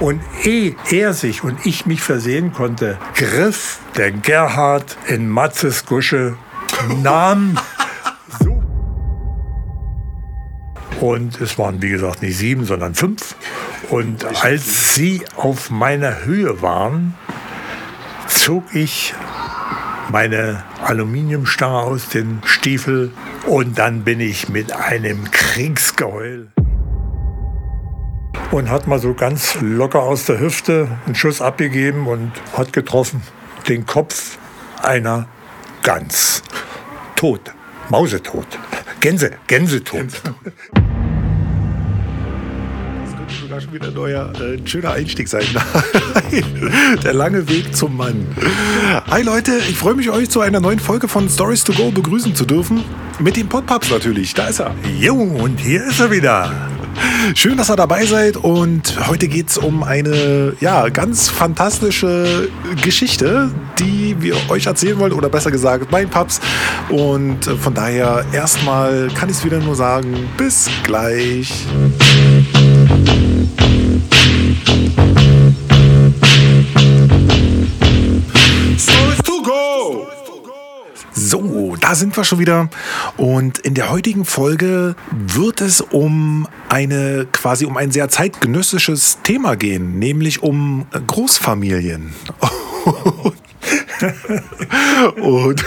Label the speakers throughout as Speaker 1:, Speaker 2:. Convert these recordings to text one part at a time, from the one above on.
Speaker 1: Und ehe er sich und ich mich versehen konnte, griff der Gerhard in Matzes Gusche, nahm so. Und es waren, wie gesagt, nicht sieben, sondern fünf. Und als sie auf meiner Höhe waren, zog ich meine Aluminiumstange aus dem Stiefel und dann bin ich mit einem Kriegsgeheul und hat mal so ganz locker aus der Hüfte einen Schuss abgegeben und hat getroffen den Kopf einer Gans. Tot, mausetot, Gänse, Gänsetot.
Speaker 2: sogar schon wieder ein neuer, äh, schöner Einstieg sein. Der lange Weg zum Mann. Hi Leute, ich freue mich, euch zu einer neuen Folge von Stories to Go begrüßen zu dürfen. Mit dem Podpaps natürlich. Da ist er.
Speaker 1: Jo, und hier ist er wieder.
Speaker 2: Schön, dass ihr dabei seid und heute geht es um eine ja, ganz fantastische Geschichte, die wir euch erzählen wollen oder besser gesagt mein Paps. Und von daher erstmal kann ich es wieder nur sagen, bis gleich. Sind wir schon wieder. Und in der heutigen Folge wird es um eine quasi um ein sehr zeitgenössisches Thema gehen, nämlich um Großfamilien. Und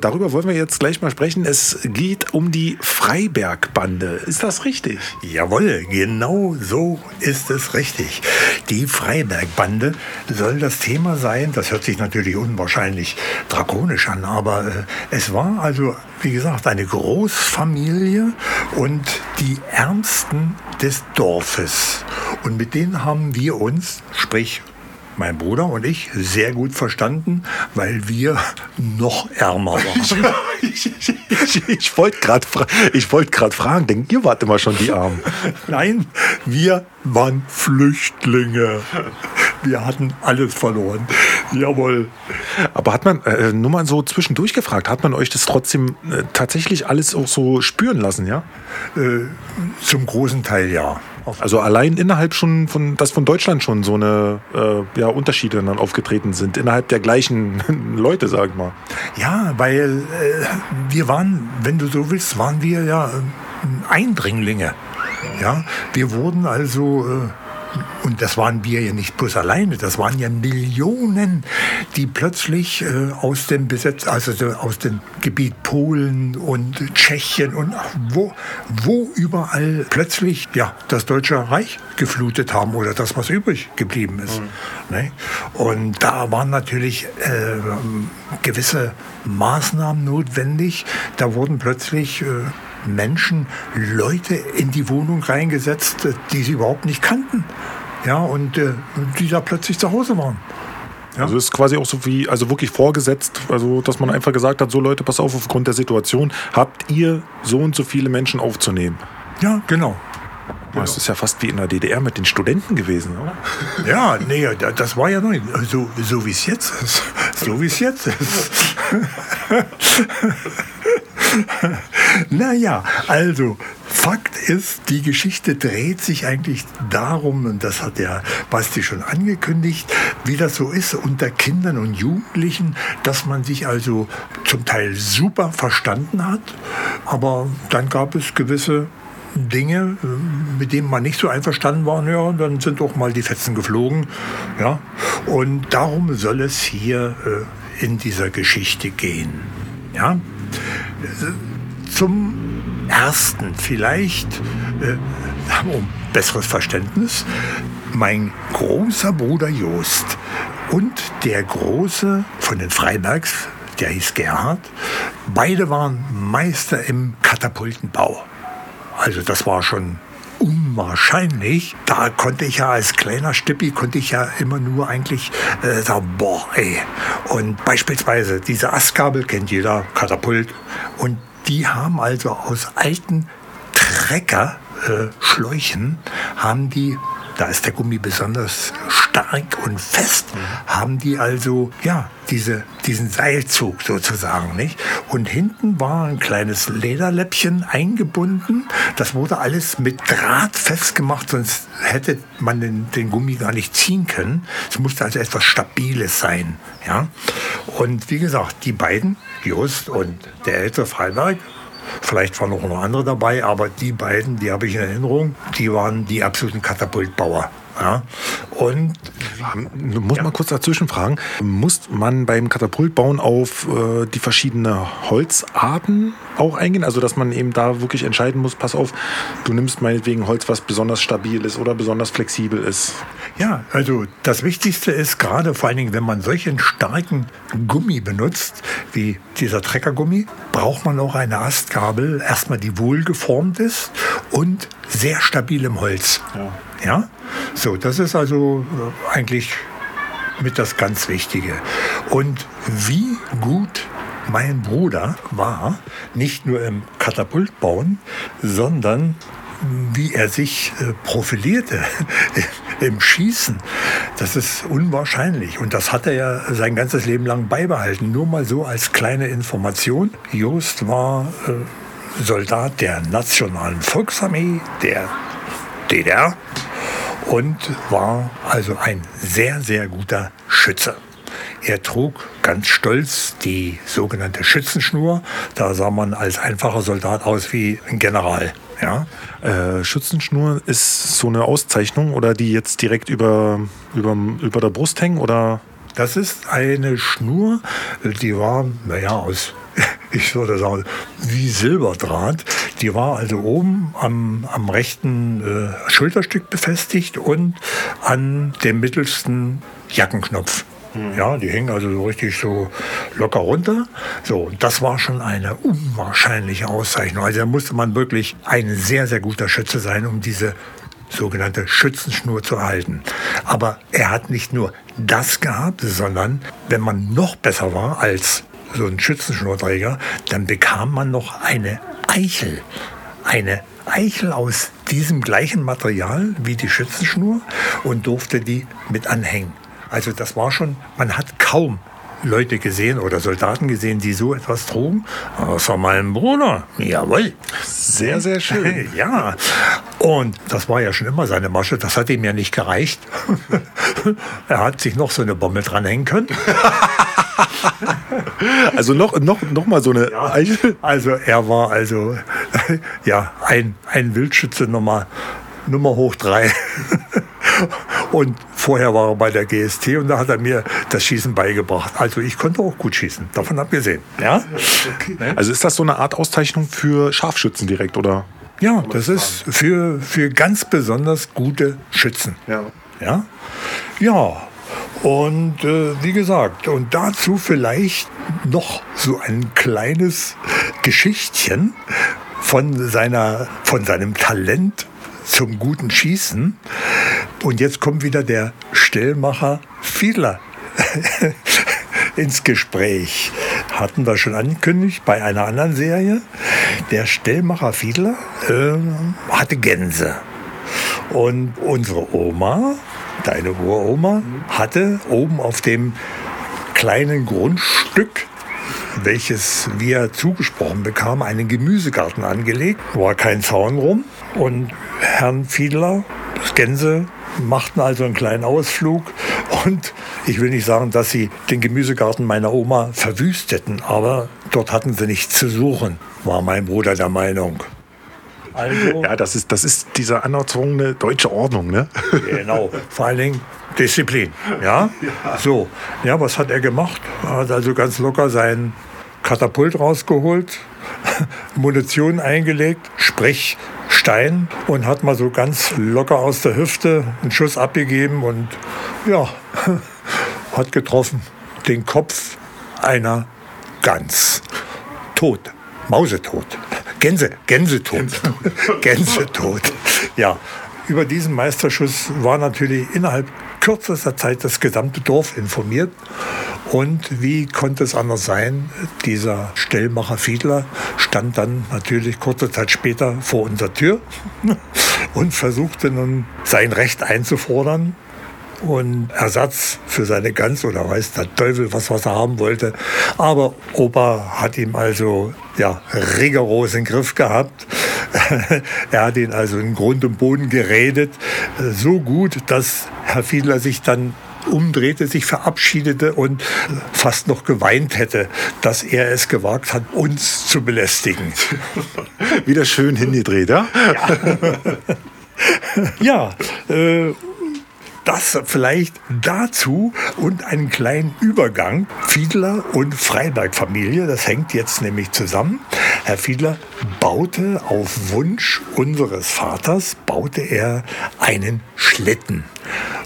Speaker 2: darüber wollen wir jetzt gleich mal sprechen. Es geht um die Freiberg-Bande. Ist das richtig?
Speaker 1: Jawohl, genau so ist es richtig. Die Freiberg-Bande soll das Thema sein. Das hört sich natürlich unwahrscheinlich drakonisch an, aber äh, es war also, wie gesagt, eine Großfamilie und die Ärmsten des Dorfes. Und mit denen haben wir uns, sprich mein Bruder und ich sehr gut verstanden, weil wir noch ärmer waren.
Speaker 2: ich, ich, ich, ich wollte gerade fra wollt fragen, denkt ihr wart immer schon die Armen?
Speaker 1: Nein, wir waren Flüchtlinge. Wir hatten alles verloren. Jawohl.
Speaker 2: Aber hat man, äh, nur mal so zwischendurch gefragt, hat man euch das trotzdem äh, tatsächlich alles auch so spüren lassen, ja?
Speaker 1: Äh, zum großen Teil ja.
Speaker 2: Also allein innerhalb schon von, dass von Deutschland schon so eine äh, ja, Unterschiede dann aufgetreten sind, innerhalb der gleichen Leute, sag ich mal.
Speaker 1: Ja, weil äh, wir waren, wenn du so willst, waren wir ja äh, Eindringlinge. Ja, wir wurden also äh, und das waren wir ja nicht bloß alleine, das waren ja Millionen, die plötzlich äh, aus dem Besitz, also aus dem Gebiet Polen und Tschechien und wo, wo überall plötzlich ja, das Deutsche Reich geflutet haben oder das, was übrig geblieben ist. Mhm. Ne? Und da waren natürlich äh, gewisse Maßnahmen notwendig. Da wurden plötzlich äh, Menschen, Leute in die Wohnung reingesetzt, die sie überhaupt nicht kannten. Ja, und äh, die da plötzlich zu Hause waren.
Speaker 2: Ja. Also ist quasi auch so wie, also wirklich vorgesetzt, also dass man einfach gesagt hat, so Leute, pass auf, aufgrund der Situation habt ihr so und so viele Menschen aufzunehmen.
Speaker 1: Ja, genau.
Speaker 2: Genau. Das ist ja fast wie in der DDR mit den Studenten gewesen, oder?
Speaker 1: Ja, nee, das war ja neu. So, so wie es jetzt ist. So wie es jetzt ist. naja, also Fakt ist, die Geschichte dreht sich eigentlich darum, und das hat der Basti schon angekündigt, wie das so ist unter Kindern und Jugendlichen, dass man sich also zum Teil super verstanden hat, aber dann gab es gewisse Dinge, mit denen man nicht so einverstanden war, ja, dann sind auch mal die Fetzen geflogen. Ja. Und darum soll es hier äh, in dieser Geschichte gehen. Ja. Zum ersten vielleicht, äh, um besseres Verständnis, mein großer Bruder Jost und der große von den Freibergs, der hieß Gerhard, beide waren Meister im Katapultenbau. Also das war schon unwahrscheinlich. Da konnte ich ja als kleiner Stippi, konnte ich ja immer nur eigentlich äh, sagen, boah, ey. Und beispielsweise diese Astgabel kennt jeder, Katapult. Und die haben also aus alten Treckerschläuchen, äh, haben die, da ist der Gummi besonders stark, stark und fest haben die also, ja, diese, diesen Seilzug sozusagen, nicht? Und hinten war ein kleines Lederläppchen eingebunden. Das wurde alles mit Draht festgemacht, sonst hätte man den, den Gummi gar nicht ziehen können. Es musste also etwas Stabiles sein, ja? Und wie gesagt, die beiden, Just und der ältere Freiberg, Vielleicht waren noch andere dabei, aber die beiden, die habe ich in Erinnerung, die waren die absoluten Katapultbauer. Ja. Und
Speaker 2: du musst ja. mal kurz dazwischen fragen, muss man beim Katapultbauen auf äh, die verschiedenen Holzarten auch eingehen? Also dass man eben da wirklich entscheiden muss, pass auf, du nimmst meinetwegen Holz, was besonders stabil ist oder besonders flexibel ist.
Speaker 1: Ja, also das Wichtigste ist gerade vor allen Dingen, wenn man solchen starken Gummi benutzt, wie dieser Treckergummi, braucht man auch eine Astgabel, erstmal die wohlgeformt ist und sehr stabil im Holz. Ja. Ja? So, das ist also äh, eigentlich mit das ganz Wichtige. Und wie gut mein Bruder war, nicht nur im Katapultbauen, sondern wie er sich äh, profilierte im Schießen, das ist unwahrscheinlich. Und das hat er ja sein ganzes Leben lang beibehalten. Nur mal so als kleine Information. Jost war äh, Soldat der Nationalen Volksarmee der DDR und war also ein sehr, sehr guter Schütze. Er trug ganz stolz die sogenannte Schützenschnur. Da sah man als einfacher Soldat aus wie ein General. Ja.
Speaker 2: Äh, Schützenschnur ist so eine Auszeichnung oder die jetzt direkt über, über, über der Brust hängen oder?
Speaker 1: Das ist eine Schnur, die war, naja, aus ich würde sagen, wie Silberdraht. Die war also oben am, am rechten äh, Schulterstück befestigt und an dem mittelsten Jackenknopf. Hm. Ja, die hingen also so richtig so locker runter. So, das war schon eine unwahrscheinliche Auszeichnung. Also da musste man wirklich ein sehr, sehr guter Schütze sein, um diese sogenannte Schützenschnur zu erhalten. Aber er hat nicht nur das gehabt, sondern wenn man noch besser war als so ein Schützenschnurträger, dann bekam man noch eine Eichel. Eine Eichel aus diesem gleichen Material wie die Schützenschnur und durfte die mit anhängen. Also das war schon, man hat kaum Leute gesehen oder Soldaten gesehen, die so etwas trugen. Außer meinem Bruder. Jawohl.
Speaker 2: Sehr, sehr schön.
Speaker 1: ja. Und das war ja schon immer seine Masche. Das hat ihm ja nicht gereicht. er hat sich noch so eine Bombe dranhängen können.
Speaker 2: also noch, noch, noch mal so eine
Speaker 1: ja, Also er war also ja, ein, ein Wildschütze Nummer, Nummer hoch drei. Und vorher war er bei der GST und da hat er mir das Schießen beigebracht. Also ich konnte auch gut schießen, davon abgesehen. Ja?
Speaker 2: Also ist das so eine Art Auszeichnung für Scharfschützen direkt, oder?
Speaker 1: Ja, das ist für, für ganz besonders gute Schützen. Ja. Ja, ja und äh, wie gesagt, und dazu vielleicht noch so ein kleines Geschichtchen von, seiner, von seinem Talent zum guten Schießen. Und jetzt kommt wieder der Stellmacher Fiedler ins Gespräch. Hatten wir schon angekündigt bei einer anderen Serie. Der Stellmacher Fiedler äh, hatte Gänse. Und unsere Oma deine Uroma, hatte oben auf dem kleinen Grundstück welches wir zugesprochen bekamen, einen Gemüsegarten angelegt. War kein Zaun rum. Und Herrn Fiedler, das Gänse, machten also einen kleinen Ausflug. Und ich will nicht sagen, dass sie den Gemüsegarten meiner Oma verwüsteten, aber dort hatten sie nichts zu suchen, war mein Bruder der Meinung.
Speaker 2: Also, ja, das ist, das ist diese anerzwungene deutsche Ordnung, ne?
Speaker 1: Genau, vor allen Dingen Disziplin. Ja? ja? So, ja, was hat er gemacht? Er hat also ganz locker sein Katapult rausgeholt, Munition eingelegt, sprich Stein und hat mal so ganz locker aus der Hüfte einen Schuss abgegeben und ja, hat getroffen den Kopf einer Gans. Tot, mausetot. Gänse, Gänsetot. Gänsetot. Ja, über diesen Meisterschuss war natürlich innerhalb kürzester Zeit das gesamte Dorf informiert. Und wie konnte es anders sein? Dieser Stellmacher Fiedler stand dann natürlich kurze Zeit später vor unserer Tür und versuchte nun sein Recht einzufordern. Und Ersatz für seine Gans oder weiß der Teufel was, was er haben wollte. Aber Opa hat ihm also ja, rigoros in den Griff gehabt. er hat ihn also in Grund und Boden geredet. So gut, dass Herr Fiedler sich dann umdrehte, sich verabschiedete und fast noch geweint hätte, dass er es gewagt hat, uns zu belästigen.
Speaker 2: Wieder schön hingedreht, ja?
Speaker 1: Ja, ja äh, das vielleicht dazu und einen kleinen Übergang. Fiedler und Freiberg-Familie, das hängt jetzt nämlich zusammen. Herr Fiedler baute auf Wunsch unseres Vaters, baute er einen Schlitten.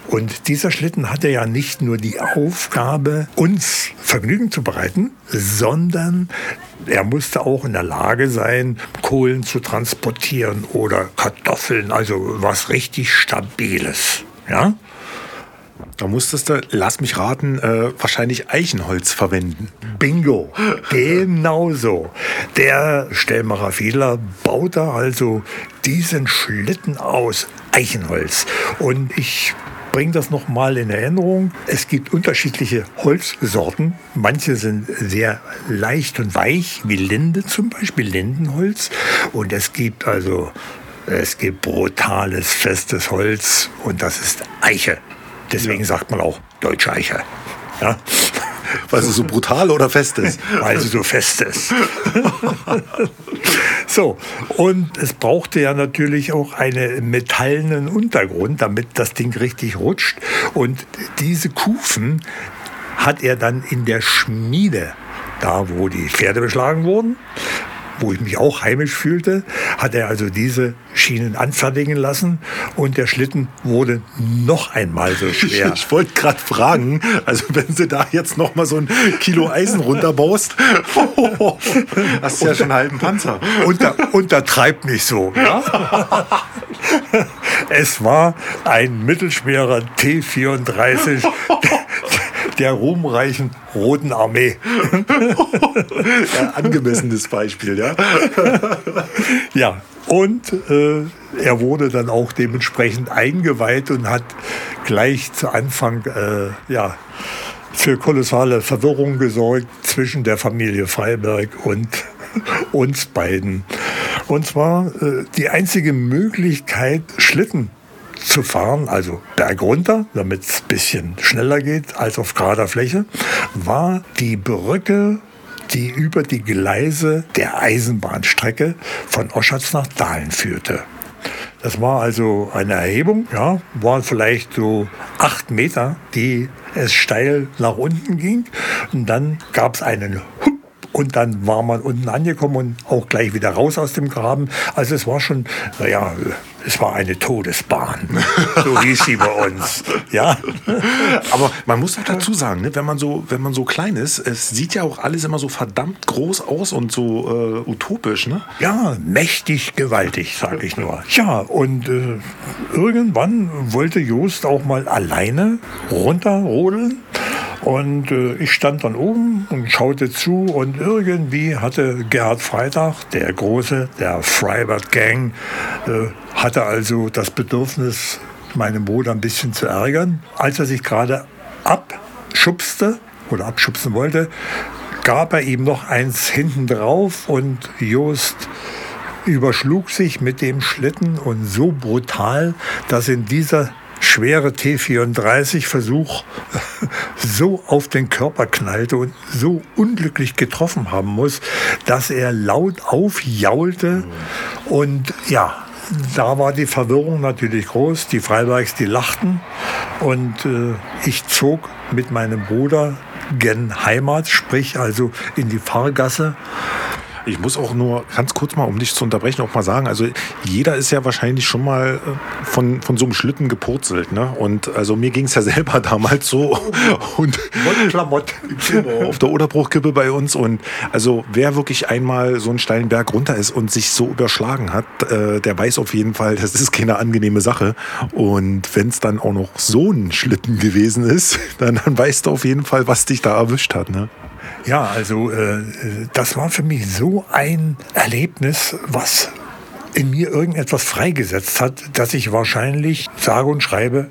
Speaker 1: Und dieser Schlitten hatte ja nicht nur die Aufgabe, uns Vergnügen zu bereiten, sondern er musste auch in der Lage sein, Kohlen zu transportieren oder Kartoffeln, also was richtig Stabiles. Ja?
Speaker 2: Da musstest du, lass mich raten, äh, wahrscheinlich Eichenholz verwenden.
Speaker 1: Bingo, genau so. Der Stellmacher Fiedler baute also diesen Schlitten aus Eichenholz. Und ich bringe das nochmal in Erinnerung. Es gibt unterschiedliche Holzsorten. Manche sind sehr leicht und weich, wie Linde zum Beispiel, Lindenholz. Und es gibt also es gibt brutales, festes Holz und das ist Eiche. Deswegen ja. sagt man auch Deutsche Eiche. Ja?
Speaker 2: Weil sie so brutal oder fest ist?
Speaker 1: Weil sie so fest ist. so, und es brauchte ja natürlich auch einen metallenen Untergrund, damit das Ding richtig rutscht. Und diese Kufen hat er dann in der Schmiede, da wo die Pferde beschlagen wurden, wo ich mich auch heimisch fühlte, hat er also diese Schienen anfertigen lassen und der Schlitten wurde noch einmal so schwer.
Speaker 2: Ich, wollte gerade fragen, also wenn du da jetzt noch mal so ein Kilo Eisen runterbaust, oh, hast du ja schon einen halben Panzer.
Speaker 1: Unter, untertreib nicht so. Ja? es war ein mittelschwerer T34 der ruhmreichen Roten Armee.
Speaker 2: ja, angemessenes Beispiel, ja.
Speaker 1: ja, und äh, er wurde dann auch dementsprechend eingeweiht und hat gleich zu Anfang äh, ja, für kolossale Verwirrung gesorgt zwischen der Familie Freiberg und uns beiden. Und zwar äh, die einzige Möglichkeit, Schlitten zu fahren, also bergunter, damit es ein bisschen schneller geht als auf gerader Fläche, war die Brücke die über die Gleise der Eisenbahnstrecke von Oschatz nach Dahlen führte. Das war also eine Erhebung, ja, waren vielleicht so acht Meter, die es steil nach unten ging. Und dann gab es einen Hup und dann war man unten angekommen und auch gleich wieder raus aus dem Graben. Also es war schon, naja, es war eine Todesbahn. So hieß sie bei uns. Ja.
Speaker 2: Aber man muss auch dazu sagen, ne, wenn, man so, wenn man so klein ist, es sieht ja auch alles immer so verdammt groß aus und so äh, utopisch. Ne?
Speaker 1: Ja, mächtig gewaltig, sage ich nur. Ja, und äh, irgendwann wollte Jost auch mal alleine runterrodeln. Und äh, ich stand dann oben und schaute zu und irgendwie hatte Gerhard Freitag, der Große, der Freibert Gang, äh, hatte also das Bedürfnis, meinen Bruder ein bisschen zu ärgern. Als er sich gerade abschubste oder abschubsen wollte, gab er ihm noch eins hinten drauf und Jost überschlug sich mit dem Schlitten und so brutal, dass in dieser schwere T34-Versuch so auf den Körper knallte und so unglücklich getroffen haben muss, dass er laut aufjaulte und ja, da war die Verwirrung natürlich groß. Die Freibergs, die lachten und äh, ich zog mit meinem Bruder gen Heimat, sprich also in die Fahrgasse
Speaker 2: ich muss auch nur ganz kurz mal, um dich zu unterbrechen, auch mal sagen, also jeder ist ja wahrscheinlich schon mal äh, von, von so einem Schlitten gepurzelt. Ne? Und also mir ging es ja selber damals so. Und Klamott. auf der Oderbruchkippe bei uns. Und also wer wirklich einmal so einen steilen Berg runter ist und sich so überschlagen hat, äh, der weiß auf jeden Fall, das ist keine angenehme Sache. Und wenn es dann auch noch so ein Schlitten gewesen ist, dann, dann weißt du auf jeden Fall, was dich da erwischt hat. Ne?
Speaker 1: Ja, also äh, das war für mich so ein Erlebnis, was in mir irgendetwas freigesetzt hat, dass ich wahrscheinlich sage und schreibe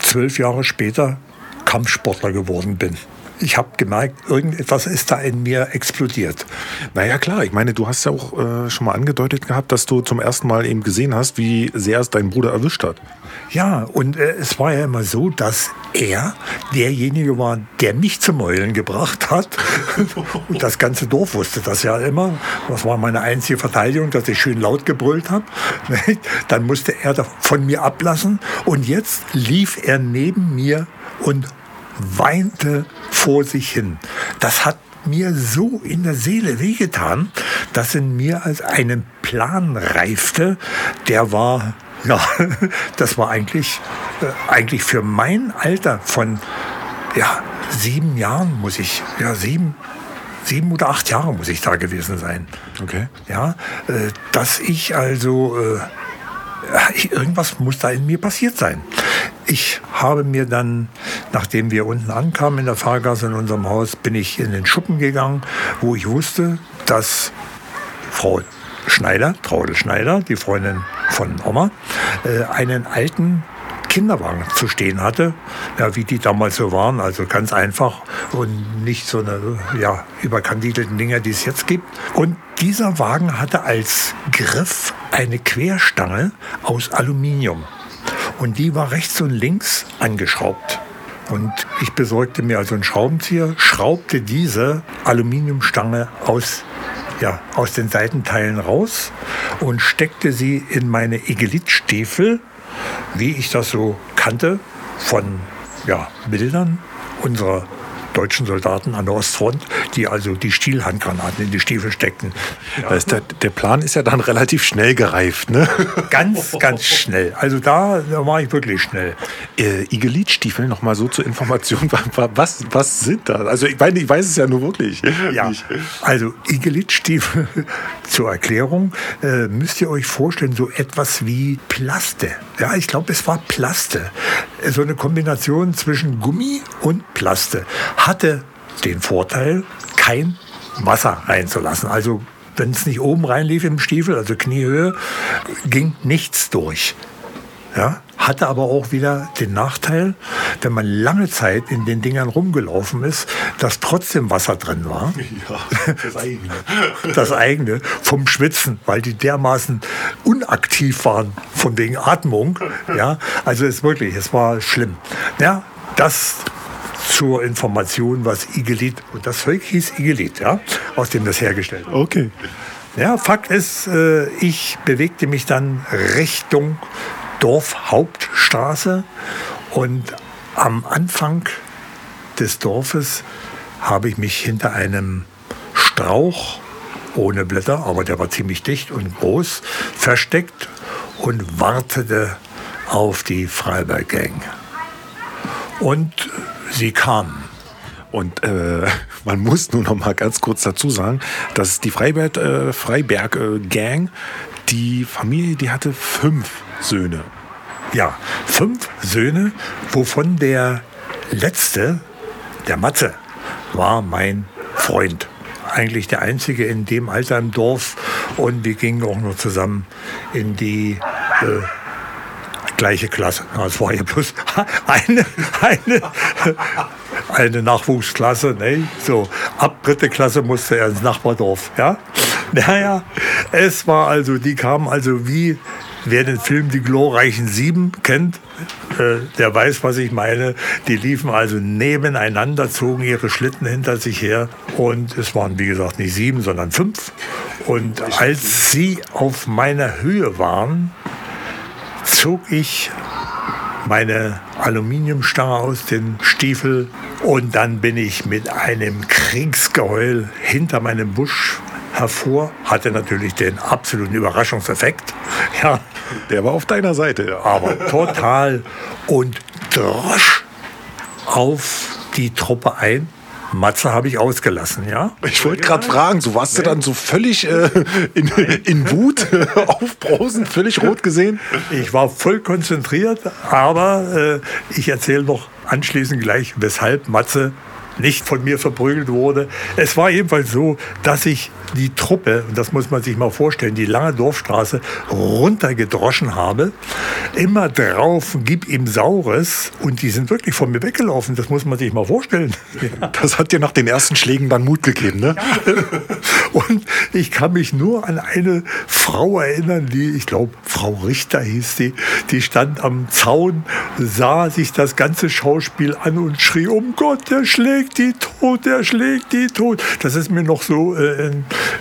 Speaker 1: zwölf Jahre später Kampfsportler geworden bin ich habe gemerkt, irgendetwas ist da in mir explodiert.
Speaker 2: Naja, klar. Ich meine, du hast ja auch äh, schon mal angedeutet gehabt, dass du zum ersten Mal eben gesehen hast, wie sehr es deinen Bruder erwischt hat.
Speaker 1: Ja, und äh, es war ja immer so, dass er derjenige war, der mich zum Heulen gebracht hat. und das ganze Dorf wusste das ja immer. Das war meine einzige Verteidigung, dass ich schön laut gebrüllt habe. Dann musste er von mir ablassen. Und jetzt lief er neben mir und weinte vor sich hin. Das hat mir so in der Seele wehgetan, dass in mir als einen Plan reifte, der war, ja, das war eigentlich, äh, eigentlich für mein Alter von, ja, sieben Jahren muss ich, ja, sieben, sieben oder acht Jahre muss ich da gewesen sein.
Speaker 2: Okay.
Speaker 1: Ja, äh, dass ich also, äh, irgendwas muss da in mir passiert sein. Ich habe mir dann, nachdem wir unten ankamen in der Fahrgasse in unserem Haus, bin ich in den Schuppen gegangen, wo ich wusste, dass Frau Schneider, Traudel Schneider, die Freundin von Oma, äh, einen alten Kinderwagen zu stehen hatte, ja, wie die damals so waren, also ganz einfach und nicht so eine ja, überkandidelten Dinger, die es jetzt gibt. Und dieser Wagen hatte als Griff eine Querstange aus Aluminium. Und die war rechts und links angeschraubt. Und ich besorgte mir also einen Schraubenzieher, schraubte diese Aluminiumstange aus, ja, aus den Seitenteilen raus und steckte sie in meine Egelit-Stiefel, wie ich das so kannte von ja, Bildern unserer deutschen Soldaten an der Ostfront, die also die Stielhandgranaten in die Stiefel steckten.
Speaker 2: Ja. Der, der, Plan ist ja dann relativ schnell gereift, ne?
Speaker 1: Ganz, ganz schnell. Also da, war ich wirklich schnell.
Speaker 2: Äh, Igelitstiefel, nochmal so zur Information, was, was sind das? Also ich meine, ich weiß es ja nur wirklich.
Speaker 1: Ja, also Igelitstiefel zur Erklärung äh, müsst ihr euch vorstellen, so etwas wie Plaste. Ja, ich glaube, es war Plaste. So eine Kombination zwischen Gummi und Plaste hatte den Vorteil, kein Wasser reinzulassen. Also wenn es nicht oben reinlief im Stiefel, also Kniehöhe, ging nichts durch. Ja, hatte aber auch wieder den Nachteil, wenn man lange Zeit in den Dingern rumgelaufen ist, dass trotzdem Wasser drin war. Ja, das eigene. das eigene vom Schwitzen, weil die dermaßen unaktiv waren von wegen Atmung. Ja, also es wirklich, es war schlimm. Ja, das zur Information, was Igelit, und das Zeug hieß Igelit, ja, aus dem das hergestellt
Speaker 2: wurde. Okay.
Speaker 1: Ja, Fakt ist, äh, ich bewegte mich dann Richtung Dorfhauptstraße und am Anfang des Dorfes habe ich mich hinter einem Strauch ohne Blätter, aber der war ziemlich dicht und groß, versteckt und wartete auf die Freiberg Gang. Und sie kamen.
Speaker 2: Und äh, man muss nur noch mal ganz kurz dazu sagen, dass die Freiberg, äh, Freiberg äh, Gang, die Familie, die hatte fünf Söhne.
Speaker 1: Ja, fünf Söhne, wovon der letzte, der Matze, war mein Freund. Eigentlich der einzige in dem Alter im Dorf. Und wir gingen auch noch zusammen in die äh, gleiche Klasse. Es war ja bloß eine, eine, eine Nachwuchsklasse. Ne? So, ab dritte Klasse musste er ins Nachbardorf. Ja? Naja, es war also, die kamen also wie, wer den Film Die glorreichen Sieben kennt, äh, der weiß, was ich meine. Die liefen also nebeneinander, zogen ihre Schlitten hinter sich her. Und es waren, wie gesagt, nicht sieben, sondern fünf. Und als sie auf meiner Höhe waren, zog ich meine Aluminiumstange aus dem Stiefel und dann bin ich mit einem Kriegsgeheul hinter meinem Busch hervor. Hatte natürlich den absoluten Überraschungseffekt.
Speaker 2: Ja. Der war auf deiner Seite.
Speaker 1: Ja. Aber total. Und drosch auf die Truppe ein Matze habe ich ausgelassen, ja?
Speaker 2: Ich wollte gerade fragen, so warst du dann so völlig äh, in, in, Wut, aufbrausend, völlig rot gesehen?
Speaker 1: Ich war voll konzentriert, aber äh, ich erzähle noch anschließend gleich, weshalb Matze nicht von mir verprügelt wurde. Es war jedenfalls so, dass ich die Truppe, und das muss man sich mal vorstellen, die lange Dorfstraße runtergedroschen habe. Immer drauf, gib ihm Saures. Und die sind wirklich von mir weggelaufen. Das muss man sich mal vorstellen.
Speaker 2: Das hat dir nach den ersten Schlägen dann Mut gegeben, ne? Ja.
Speaker 1: Und ich kann mich nur an eine Frau erinnern, die, ich glaube, Frau Richter hieß sie, die stand am Zaun, sah sich das ganze Schauspiel an und schrie, um Gott, der schlägt die tot, der schlägt die tot. Das ist mir noch so äh,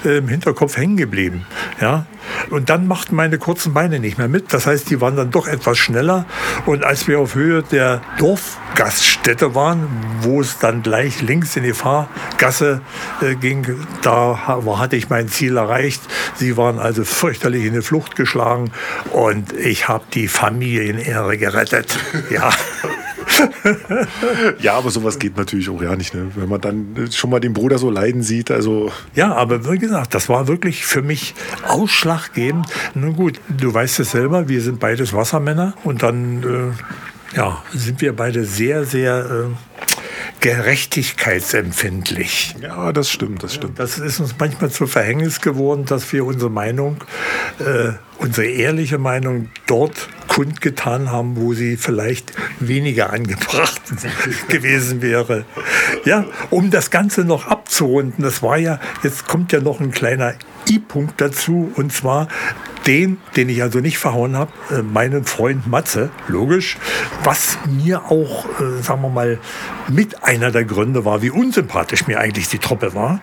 Speaker 1: äh, im Hinterkopf hängen geblieben. Ja? Und dann machten meine kurzen Beine nicht mehr mit. Das heißt, die waren dann doch etwas schneller. Und als wir auf Höhe der Dorfgaststätte waren, wo es dann gleich links in die Fahrgasse äh, ging, da hatte ich mein Ziel erreicht. Sie waren also fürchterlich in die Flucht geschlagen und ich habe die Familienehre gerettet. Ja.
Speaker 2: ja, aber sowas geht natürlich auch ja nicht, ne? wenn man dann schon mal den Bruder so leiden sieht. Also
Speaker 1: ja, aber wie gesagt, das war wirklich für mich ausschlaggebend. Nun gut, du weißt es selber, wir sind beides Wassermänner und dann äh, ja, sind wir beide sehr, sehr äh, gerechtigkeitsempfindlich.
Speaker 2: Ja, das stimmt, das stimmt.
Speaker 1: Das ist uns manchmal zu Verhängnis geworden, dass wir unsere Meinung, äh, unsere ehrliche Meinung dort kundgetan haben, wo sie vielleicht weniger angebracht gewesen wäre. Ja, um das Ganze noch abzurunden, das war ja, jetzt kommt ja noch ein kleiner I-Punkt dazu, und zwar den, den ich also nicht verhauen habe, äh, meinen Freund Matze, logisch, was mir auch, äh, sagen wir mal, mit einer der Gründe war, wie unsympathisch mir eigentlich die Truppe war.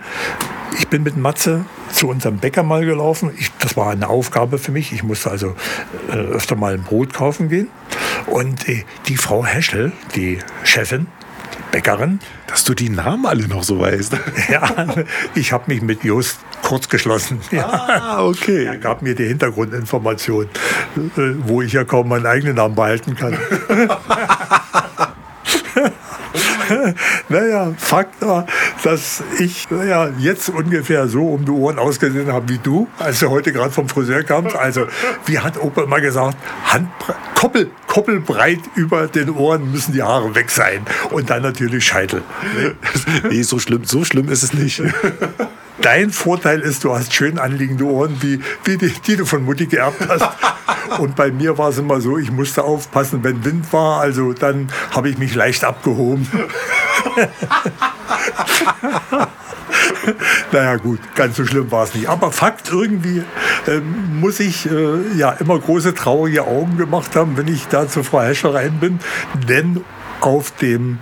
Speaker 1: Ich bin mit Matze zu unserem Bäcker mal gelaufen. Ich, das war eine Aufgabe für mich. Ich musste also äh, öfter mal ein Brot kaufen gehen. Und äh, die Frau Heschel, die Chefin, Bäckerin.
Speaker 2: Dass du die Namen alle noch so weißt.
Speaker 1: ja, ich habe mich mit Just kurz geschlossen. Ja.
Speaker 2: Ah, okay.
Speaker 1: Er gab mir die Hintergrundinformation, äh, wo ich ja kaum meinen eigenen Namen behalten kann. naja, Fakt war, dass ich naja, jetzt ungefähr so um die Ohren ausgesehen habe wie du, als du heute gerade vom Friseur kamst. Also, wie hat Opa immer gesagt, Koppel, koppelbreit über den Ohren müssen die Haare weg sein. Und dann natürlich Scheitel.
Speaker 2: nee, so schlimm, so schlimm ist es nicht.
Speaker 1: Dein Vorteil ist, du hast schön anliegende Ohren, wie, wie die, die du von Mutti geerbt hast. Und bei mir war es immer so, ich musste aufpassen, wenn Wind war, also dann habe ich mich leicht abgehoben. naja gut, ganz so schlimm war es nicht. Aber Fakt, irgendwie äh, muss ich äh, ja immer große traurige Augen gemacht haben, wenn ich da zur Frau Hescher rein bin. Denn auf dem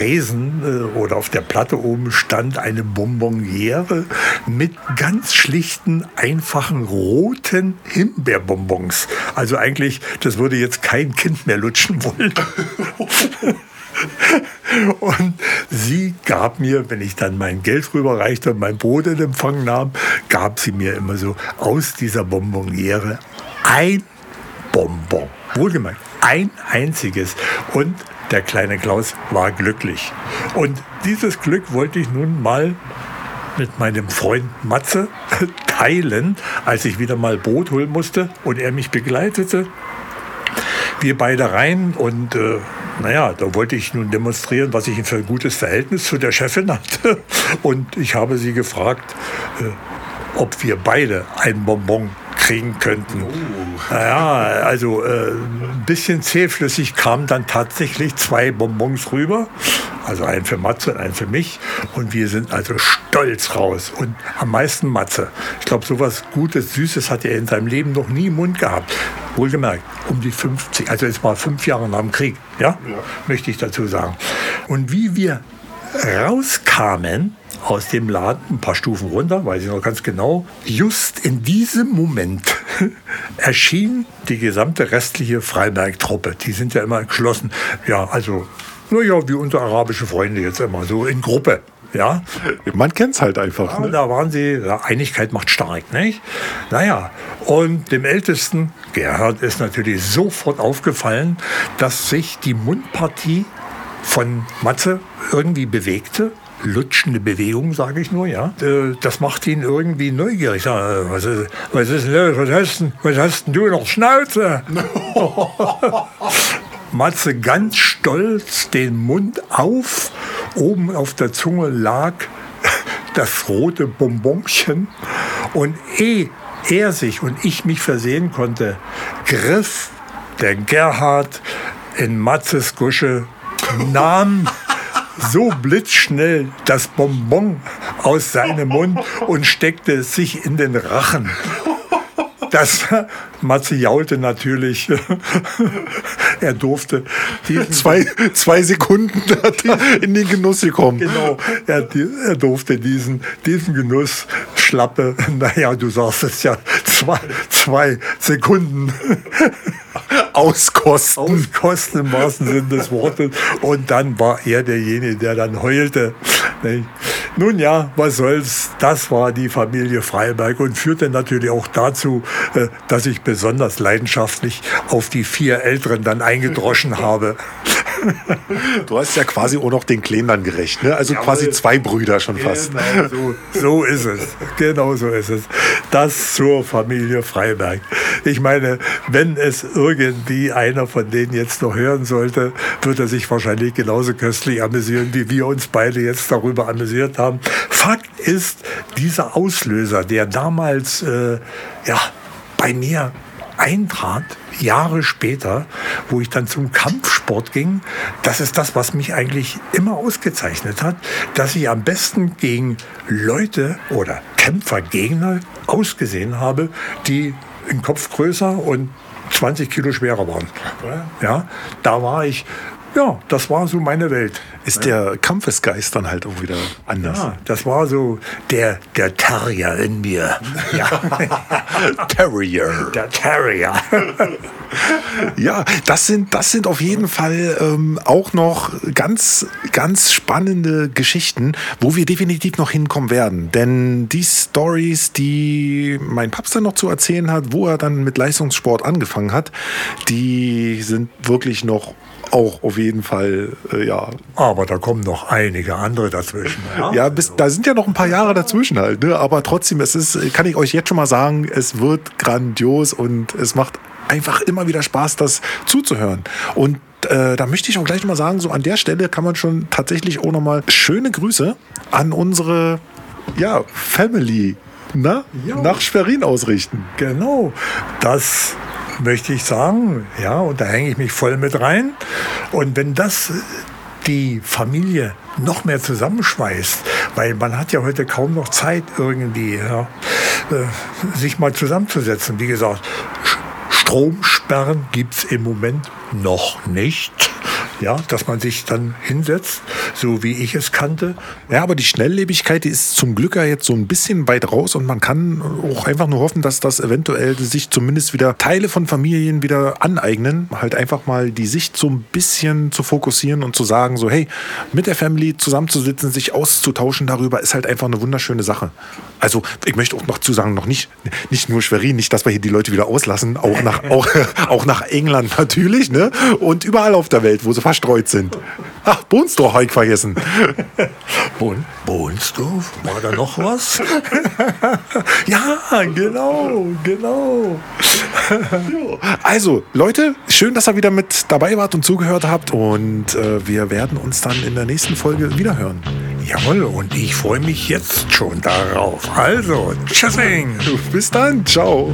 Speaker 1: Tresen äh, oder auf der Platte oben stand eine Bonbonniere mit ganz schlichten, einfachen roten Himbeerbonbons. Also eigentlich, das würde jetzt kein Kind mehr lutschen wollen. Und sie gab mir, wenn ich dann mein Geld rüberreichte und mein Brot in Empfang nahm, gab sie mir immer so aus dieser Bonbonniere ein Bonbon. Wohlgemerkt, ein einziges. Und der kleine Klaus war glücklich. Und dieses Glück wollte ich nun mal mit meinem Freund Matze teilen, als ich wieder mal Brot holen musste und er mich begleitete. Wir beide rein und äh, naja, da wollte ich nun demonstrieren, was ich für ein gutes Verhältnis zu der Chefin hatte. Und ich habe sie gefragt, äh, ob wir beide ein Bonbon kriegen könnten. Oh. Naja, also äh, ein bisschen zähflüssig kamen dann tatsächlich zwei Bonbons rüber. Also einen für Matze und einen für mich. Und wir sind also stolz raus. Und am meisten Matze. Ich glaube, sowas Gutes, Süßes hat er in seinem Leben noch nie im Mund gehabt. Wohlgemerkt, um die 50, also jetzt mal fünf Jahre nach dem Krieg, ja, ja. möchte ich dazu sagen. Und wie wir rauskamen, aus dem Laden ein paar Stufen runter, weiß ich noch ganz genau. Just in diesem Moment erschien die gesamte restliche Freiberg-Truppe. Die sind ja immer geschlossen. Ja, also, naja, wie unsere arabische Freunde jetzt immer, so in Gruppe. Ja.
Speaker 2: Man kennt es halt einfach.
Speaker 1: Ja, ne? Da waren sie, ja, Einigkeit macht stark, nicht? Naja, und dem Ältesten, Gerhard, ist natürlich sofort aufgefallen, dass sich die Mundpartie von Matze irgendwie bewegte lutschende Bewegung, sage ich nur, ja. Äh, das macht ihn irgendwie neugierig. Was, ist, was ist los? Was hast, was hast denn du noch Schnauze? Matze ganz stolz den Mund auf Oben auf der Zunge lag das rote Bonbonchen. Und ehe er sich und ich mich versehen konnte, griff der Gerhard in Matzes Gusche, nahm so blitzschnell das Bonbon aus seinem Mund und steckte es sich in den Rachen. Das Matze jaulte natürlich. er durfte
Speaker 2: zwei, zwei Sekunden in den Genuss gekommen.
Speaker 1: Genau, er, er durfte diesen, diesen Genuss schlappe, naja, du sagst es ja, zwei, zwei Sekunden auskosten. Auskosten im wahrsten Sinne des Wortes. Und dann war er derjenige, der dann heulte. Nun ja, was soll's, das war die Familie Freiberg und führte natürlich auch dazu, äh, dass ich besonders leidenschaftlich auf die vier Älteren dann eingedroschen habe.
Speaker 2: Du hast ja quasi auch noch den Kleinen dann gerecht, ne? Also Jawohl. quasi zwei Brüder schon fast.
Speaker 1: Genau, so, so ist es. Genau so ist es. Das zur Familie Freiberg. Ich meine, wenn es irgendwie einer von denen jetzt noch hören sollte, wird er sich wahrscheinlich genauso köstlich amüsieren, wie wir uns beide jetzt darüber amüsiert haben. Fakt ist, dieser Auslöser, der damals äh, ja, bei mir eintrat, Jahre später, wo ich dann zum Kampfsport ging, das ist das, was mich eigentlich immer ausgezeichnet hat, dass ich am besten gegen Leute oder Kämpfergegner ausgesehen habe, die im Kopf größer und 20 Kilo schwerer waren. Ja, da war ich ja, das war so meine Welt.
Speaker 2: Ist der Kampfesgeist dann halt auch wieder anders?
Speaker 1: Ja, das war so der, der Terrier in mir. Ja.
Speaker 2: Terrier.
Speaker 1: Der Terrier.
Speaker 2: ja, das sind, das sind auf jeden Fall ähm, auch noch ganz, ganz spannende Geschichten, wo wir definitiv noch hinkommen werden. Denn die Stories, die mein Papst dann noch zu erzählen hat, wo er dann mit Leistungssport angefangen hat, die sind wirklich noch auch auf jeden Fall, äh, ja.
Speaker 1: Aber da kommen noch einige andere dazwischen.
Speaker 2: Ja, ja bis, da sind ja noch ein paar Jahre dazwischen halt. Ne? Aber trotzdem, es ist, kann ich euch jetzt schon mal sagen, es wird grandios und es macht einfach immer wieder Spaß, das zuzuhören. Und äh, da möchte ich auch gleich mal sagen, so an der Stelle kann man schon tatsächlich auch nochmal schöne Grüße an unsere ja, Family na, nach Schwerin ausrichten.
Speaker 1: Genau. Das möchte ich sagen. Ja, und da hänge ich mich voll mit rein. Und wenn das die Familie noch mehr zusammenschweißt, weil man hat ja heute kaum noch Zeit irgendwie, ja, äh, sich mal zusammenzusetzen. Wie gesagt, Stromsperren gibt es im Moment noch nicht ja, dass man sich dann hinsetzt, so wie ich es kannte.
Speaker 2: Ja, aber die Schnelllebigkeit, die ist zum Glück ja jetzt so ein bisschen weit raus und man kann auch einfach nur hoffen, dass das eventuell sich zumindest wieder Teile von Familien wieder aneignen, halt einfach mal die Sicht so ein bisschen zu fokussieren und zu sagen, so hey, mit der Family zusammenzusitzen, sich auszutauschen darüber, ist halt einfach eine wunderschöne Sache. Also ich möchte auch noch zu sagen, noch nicht, nicht nur Schwerin, nicht, dass wir hier die Leute wieder auslassen, auch nach, auch, auch nach England natürlich, ne? Und überall auf der Welt, wo sie verstreut sind. Ach, Bohnsdorf habe ich vergessen.
Speaker 1: Bohn, Bohnsdorf? War da noch was? ja, genau, genau.
Speaker 2: also, Leute, schön, dass ihr wieder mit dabei wart und zugehört habt. Und äh, wir werden uns dann in der nächsten Folge wiederhören.
Speaker 1: Jawohl, und ich freue mich jetzt schon darauf. Also, tschüssing.
Speaker 2: Bis dann, ciao.